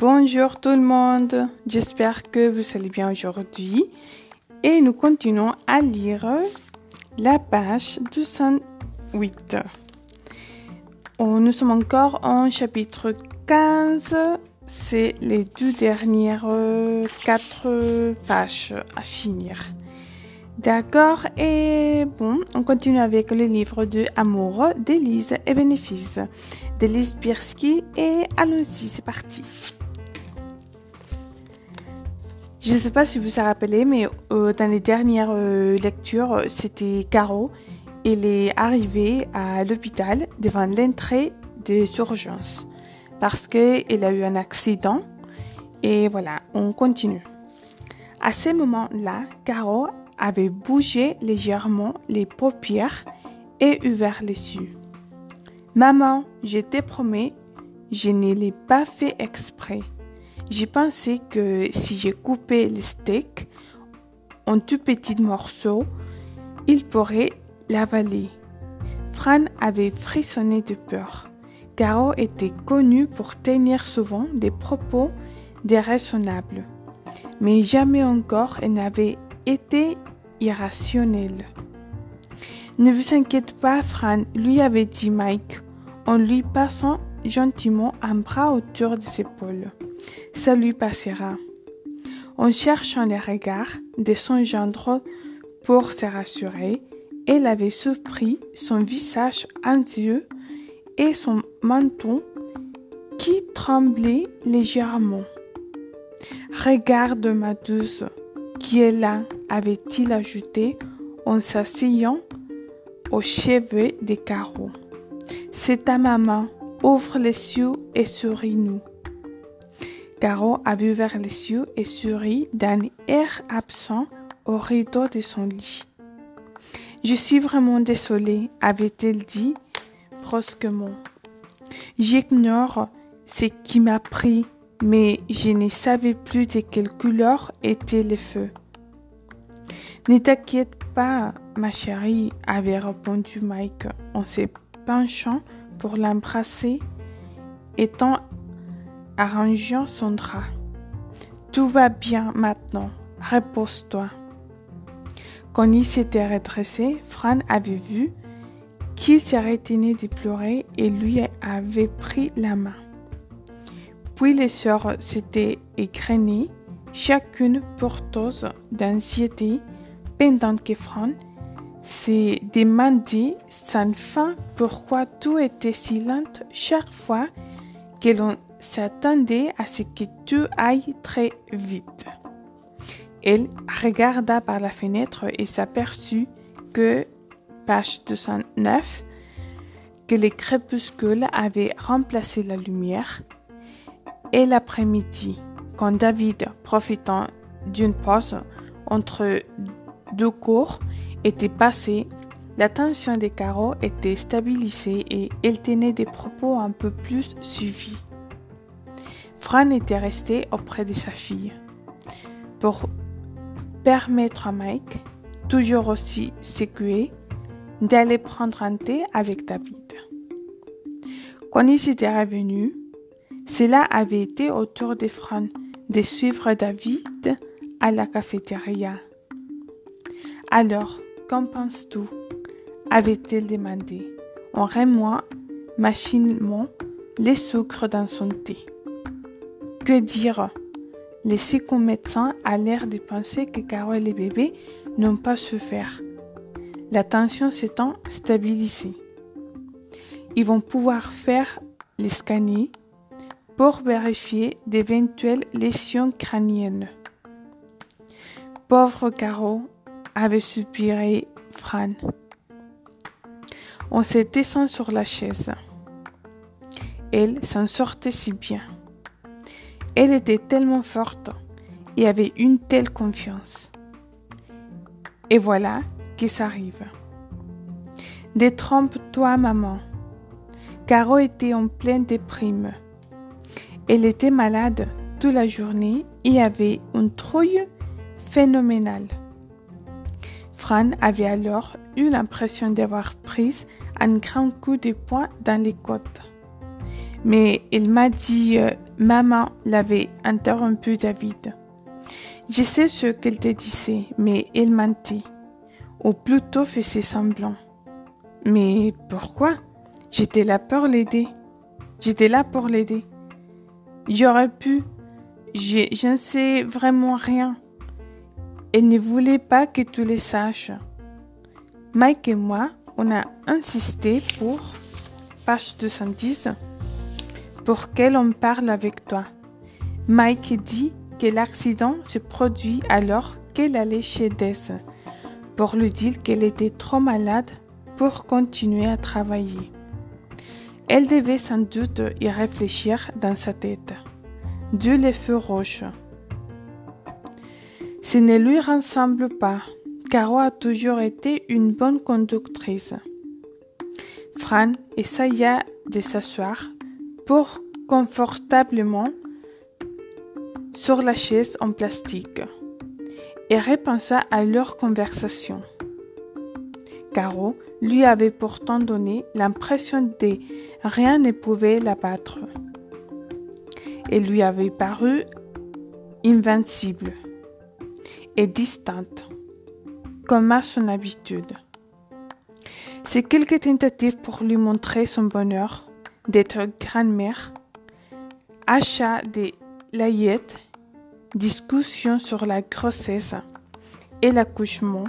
Bonjour tout le monde, j'espère que vous allez bien aujourd'hui et nous continuons à lire la page 208. Nous sommes encore en chapitre 15, c'est les deux dernières quatre pages à finir. D'accord, et bon, on continue avec le livre de Amour d'Élise et Bénéfice d'Élise Birsky et allons-y, c'est parti. Je ne sais pas si vous vous rappelez, mais euh, dans les dernières euh, lectures, c'était Caro. Elle est arrivée à l'hôpital devant l'entrée des urgences parce qu'elle a eu un accident. Et voilà, on continue. À ce moment-là, Caro avait bougé légèrement les paupières et ouvert les yeux. Maman, je te promets, je ne l'ai pas fait exprès. J'ai pensé que si j'ai coupé le steak en tout petits morceaux, il pourrait l'avaler. Fran avait frissonné de peur. Caro était connue pour tenir souvent des propos déraisonnables, mais jamais encore elle n'avait été irrationnelle. Ne vous inquiétez pas, Fran, lui avait dit Mike, en lui passant gentiment un bras autour de ses épaules ça lui passera. En cherchant les regards de son gendre pour se rassurer, elle avait surpris son visage anxieux et son menton qui tremblait légèrement. Regarde ma douce, qui est là, avait-il ajouté en s'asseyant au chevet des carreaux. C'est ta maman, ouvre les yeux et souris-nous. Caro a vu vers les yeux et sourit d'un air absent au rideau de son lit. Je suis vraiment désolée, avait-elle dit brusquement. J'ignore ce qui m'a pris, mais je ne savais plus de quelle couleur étaient les feux. Ne t'inquiète pas, ma chérie, avait répondu Mike en se penchant pour l'embrasser, étant arrangeant son drap. Tout va bien maintenant, repose-toi. Quand il s'était redressé, Fran avait vu qu'il s'était tenu de pleurer et lui avait pris la main. Puis les sœurs s'étaient égrenées, chacune porteuse d'anxiété, pendant que Fran s'est demandé sans fin pourquoi tout était si lent chaque fois que l'on s'attendait à ce que tout aille très vite. Elle regarda par la fenêtre et s'aperçut que, page 209, que les crépuscules avaient remplacé la lumière, et l'après-midi, quand David, profitant d'une pause entre deux cours, était passé, l'attention des carreaux était stabilisée et elle tenait des propos un peu plus suivis. Fran était resté auprès de sa fille pour permettre à Mike, toujours aussi secoué, d'aller prendre un thé avec David. Quand il s'était revenu, cela avait été au tour de Fran de suivre David à la cafétéria. Alors, qu'en penses-tu? avait-elle demandé en remuant machinalement les sucres dans son thé. Dire Les seconds médecins a l'air de penser que Carole et les bébés n'ont pas souffert. La tension s'étant stabilisée. Ils vont pouvoir faire les scanners pour vérifier d'éventuelles lésions crâniennes. Pauvre Caro, avait soupiré Fran. On s'est descendu sur la chaise. Elle s'en sortait si bien. Elle était tellement forte et avait une telle confiance. Et voilà que ça arrive. Détrompe-toi, maman. Caro était en pleine déprime. Elle était malade toute la journée et avait une trouille phénoménale. Fran avait alors eu l'impression d'avoir pris un grand coup de poing dans les côtes. Mais il m'a dit, euh, maman l'avait interrompu David. Je sais ce qu'elle te disait, mais elle mentait, ou plutôt faisait semblant. Mais pourquoi? J'étais là pour l'aider. J'étais là pour l'aider. J'aurais pu. Je, ne sais vraiment rien. Elle ne voulait pas que tu les saches. Mike et moi, on a insisté pour, page 210, pour qu'elle en parle avec toi? Mike dit que l'accident se produit alors qu'elle allait chez Des pour lui dire qu'elle était trop malade pour continuer à travailler. Elle devait sans doute y réfléchir dans sa tête. Dieu les feux roches. Ce ne lui ressemble pas. Caro a toujours été une bonne conductrice. Fran essaya de s'asseoir confortablement sur la chaise en plastique et repensa à leur conversation. Caro lui avait pourtant donné l'impression de rien ne pouvait l'abattre. Elle lui avait paru invincible et distante comme à son habitude. C'est quelques tentatives pour lui montrer son bonheur d'être grand-mère, achat des layettes, discussions sur la grossesse et l'accouchement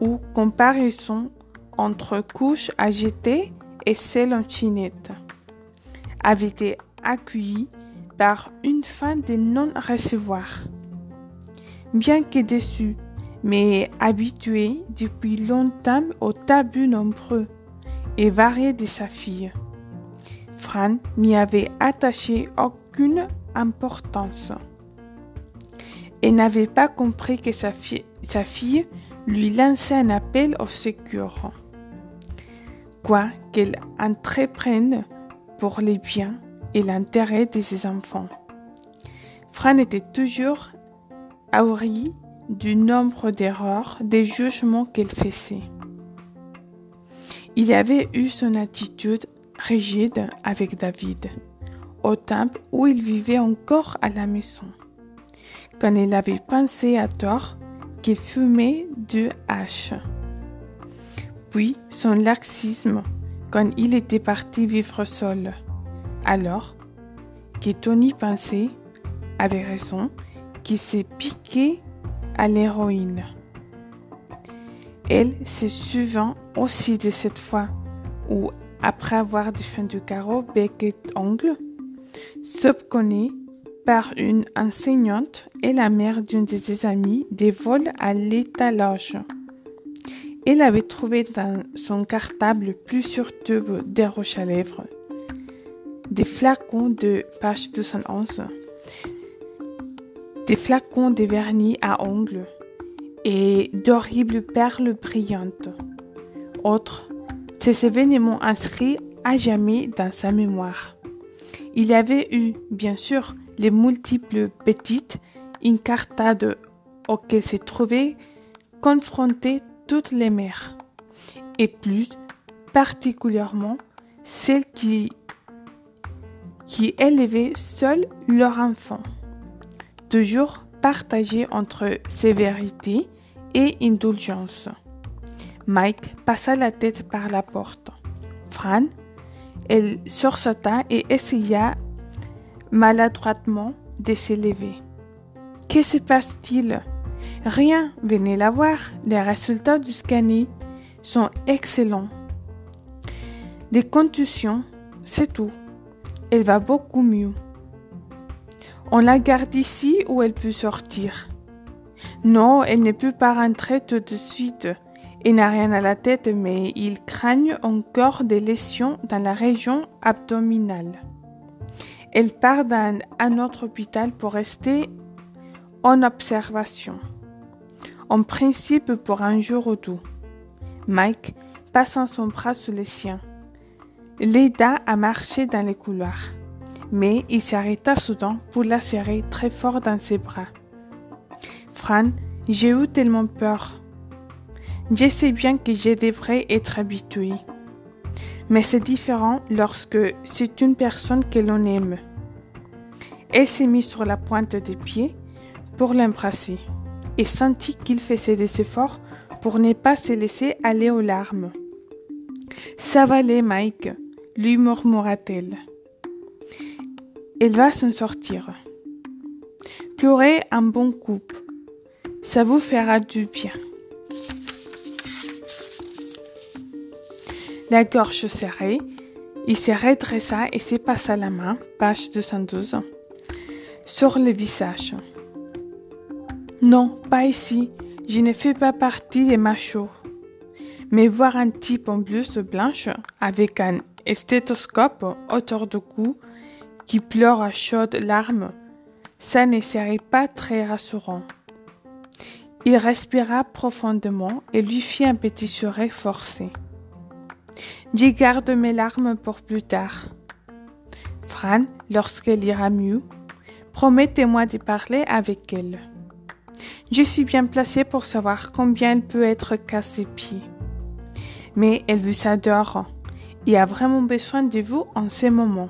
ou comparaison entre couches jeter et celles en chinette, avaient été accueillies par une fin de non-recevoir. Bien que déçue, mais habitué depuis longtemps aux tabus nombreux et variés de sa fille. N'y avait attaché aucune importance et n'avait pas compris que sa, sa fille lui lançait un appel au secours. Quoi qu'elle entreprenne pour les biens et l'intérêt de ses enfants. Fran était toujours ahuri du nombre d'erreurs, des jugements qu'elle faisait. Il avait eu son attitude rigide avec David, au temple où il vivait encore à la maison, quand il avait pensé à tort qu'il fumait du hache. Puis son laxisme quand il était parti vivre seul. Alors que Tony pensait, avait raison, qu'il s'est piqué à l'héroïne. Elle se souvient aussi de cette fois où, après avoir défendu Caro bec et ongle, par une enseignante et la mère d'une de ses amies des vols à l'étalage. Elle avait trouvé dans son cartable plusieurs tubes de roches à lèvres, des flacons de page 211 des flacons de vernis à ongles et d'horribles perles brillantes. Autre, ces événements inscrits à jamais dans sa mémoire. Il y avait eu, bien sûr, les multiples petites incartades auxquelles s'est trouvé confrontées toutes les mères, et plus particulièrement celles qui, qui élevaient seules leurs enfants toujours partagé entre sévérité et indulgence. Mike passa la tête par la porte. Fran, elle sursauta et essaya maladroitement de s'élever. Que se passe-t-il? Rien, venez la voir. Les résultats du scanner sont excellents. Des contusions, c'est tout. Elle va beaucoup mieux. On la garde ici où elle peut sortir. Non, elle ne peut pas rentrer tout de suite. Elle n'a rien à la tête, mais il craignent encore des lésions dans la région abdominale. Elle part dans un autre hôpital pour rester en observation. En principe pour un jour ou deux. Mike, passant son bras sous les siens, l'aida à marcher dans les couloirs. Mais il s'arrêta soudain pour la serrer très fort dans ses bras. Fran, j'ai eu tellement peur. Je sais bien que je devrais être habituée. Mais c'est différent lorsque c'est une personne que l'on aime. Elle s'est mise sur la pointe des pieds pour l'embrasser et sentit qu'il faisait des efforts pour ne pas se laisser aller aux larmes. Ça va aller, Mike, lui murmura-t-elle. Elle va s'en sortir. Pleurez un bon coup. Ça vous fera du bien. La gorge serrée, il se redressa et se passa la main, page 212, sur le visage. Non, pas ici. Je ne fais pas partie des machos. Mais voir un type en blouse blanche avec un stéthoscope autour du cou qui pleure à chaudes larmes, ça ne serait pas très rassurant. Il respira profondément et lui fit un petit sourire forcé. Je garde mes larmes pour plus tard. Fran, lorsqu'elle ira mieux, promettez-moi de parler avec elle. Je suis bien placée pour savoir combien elle peut être cassée-pied. Mais elle vous adore et a vraiment besoin de vous en ce moment.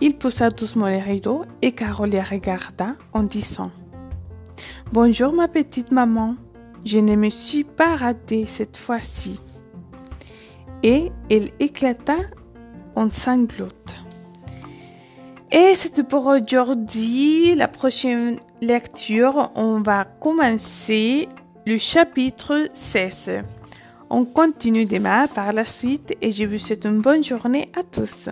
Il poussa doucement les rideaux et Carole les regarda en disant Bonjour ma petite maman, je ne me suis pas ratée cette fois-ci. Et elle éclata en sanglots. Et c'est pour aujourd'hui. La prochaine lecture, on va commencer le chapitre 16. On continue demain par la suite et je vous souhaite une bonne journée à tous.